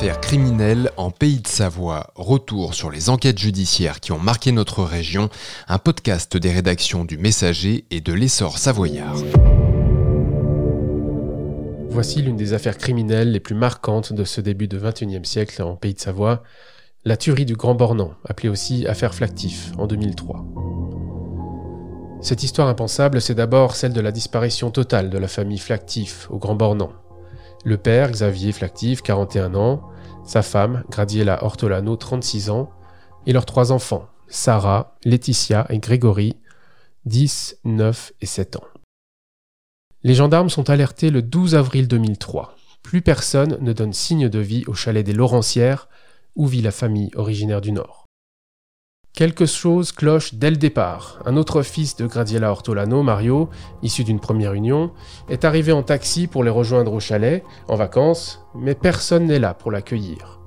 Affaires criminelles en Pays de Savoie. Retour sur les enquêtes judiciaires qui ont marqué notre région. Un podcast des rédactions du Messager et de l'Essor savoyard. Voici l'une des affaires criminelles les plus marquantes de ce début de XXIe siècle en Pays de Savoie, la tuerie du Grand Bornand, appelée aussi affaire Flactif, en 2003. Cette histoire impensable, c'est d'abord celle de la disparition totale de la famille Flactif au Grand Bornand. Le père, Xavier Flactif, 41 ans, sa femme, Gradiela Ortolano, 36 ans, et leurs trois enfants, Sarah, Laetitia et Grégory, 10, 9 et 7 ans. Les gendarmes sont alertés le 12 avril 2003. Plus personne ne donne signe de vie au chalet des Laurentières, où vit la famille originaire du Nord. Quelque chose cloche dès le départ. Un autre fils de Gradiela Ortolano, Mario, issu d'une première union, est arrivé en taxi pour les rejoindre au chalet, en vacances, mais personne n'est là pour l'accueillir.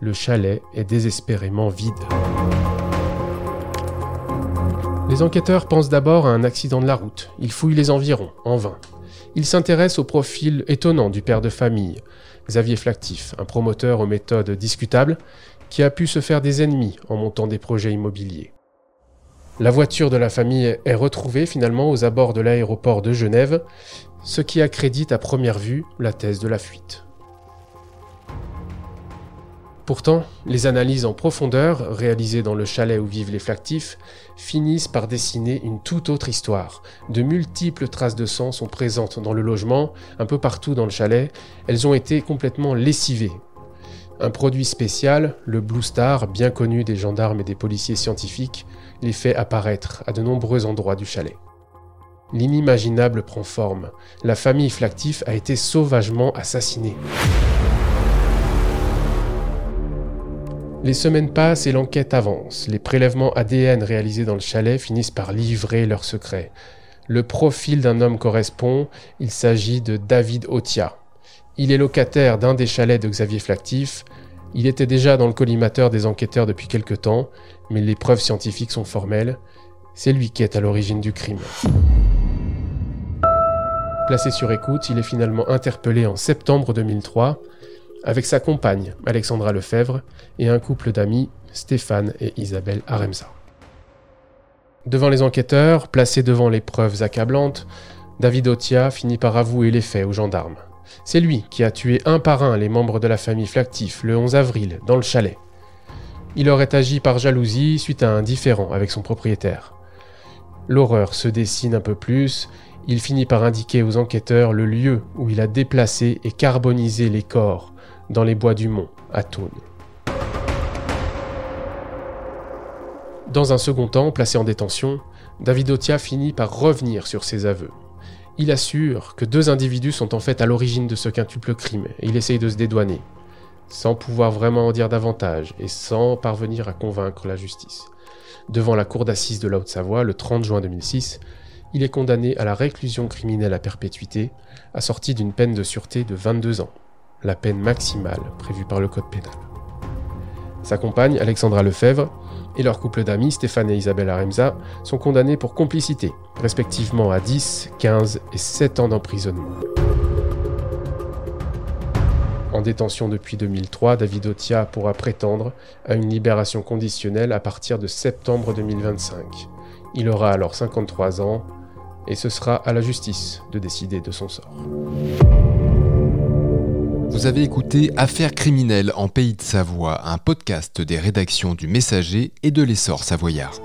Le chalet est désespérément vide. Les enquêteurs pensent d'abord à un accident de la route. Ils fouillent les environs, en vain. Ils s'intéressent au profil étonnant du père de famille, Xavier Flactif, un promoteur aux méthodes discutables, qui a pu se faire des ennemis en montant des projets immobiliers. La voiture de la famille est retrouvée finalement aux abords de l'aéroport de Genève, ce qui accrédite à première vue la thèse de la fuite. Pourtant, les analyses en profondeur, réalisées dans le chalet où vivent les flactifs, finissent par dessiner une toute autre histoire. De multiples traces de sang sont présentes dans le logement, un peu partout dans le chalet. Elles ont été complètement lessivées. Un produit spécial, le Blue Star, bien connu des gendarmes et des policiers scientifiques, les fait apparaître à de nombreux endroits du chalet. L'inimaginable prend forme. La famille Flactif a été sauvagement assassinée. Les semaines passent et l'enquête avance. Les prélèvements ADN réalisés dans le chalet finissent par livrer leurs secrets. Le profil d'un homme correspond, il s'agit de David Otia. Il est locataire d'un des chalets de Xavier Flactif. Il était déjà dans le collimateur des enquêteurs depuis quelque temps, mais les preuves scientifiques sont formelles. C'est lui qui est à l'origine du crime. Placé sur écoute, il est finalement interpellé en septembre 2003 avec sa compagne, Alexandra Lefebvre, et un couple d'amis, Stéphane et Isabelle Aremza. Devant les enquêteurs, placé devant les preuves accablantes, David Otia finit par avouer les faits aux gendarmes. C'est lui qui a tué un par un les membres de la famille Flactif le 11 avril, dans le chalet. Il aurait agi par jalousie suite à un différend avec son propriétaire. L'horreur se dessine un peu plus, il finit par indiquer aux enquêteurs le lieu où il a déplacé et carbonisé les corps, dans les bois du Mont, à Thônes. Dans un second temps, placé en détention, David Otia finit par revenir sur ses aveux. Il assure que deux individus sont en fait à l'origine de ce quintuple crime et il essaye de se dédouaner, sans pouvoir vraiment en dire davantage et sans parvenir à convaincre la justice. Devant la cour d'assises de la Haute-Savoie, le 30 juin 2006, il est condamné à la réclusion criminelle à perpétuité, assorti d'une peine de sûreté de 22 ans la peine maximale prévue par le Code pénal. Sa compagne, Alexandra Lefebvre, et leur couple d'amis, Stéphane et Isabelle Aremza, sont condamnés pour complicité, respectivement à 10, 15 et 7 ans d'emprisonnement. En détention depuis 2003, David Otia pourra prétendre à une libération conditionnelle à partir de septembre 2025. Il aura alors 53 ans et ce sera à la justice de décider de son sort. Vous avez écouté Affaires criminelles en Pays de Savoie, un podcast des rédactions du Messager et de l'Essor savoyard.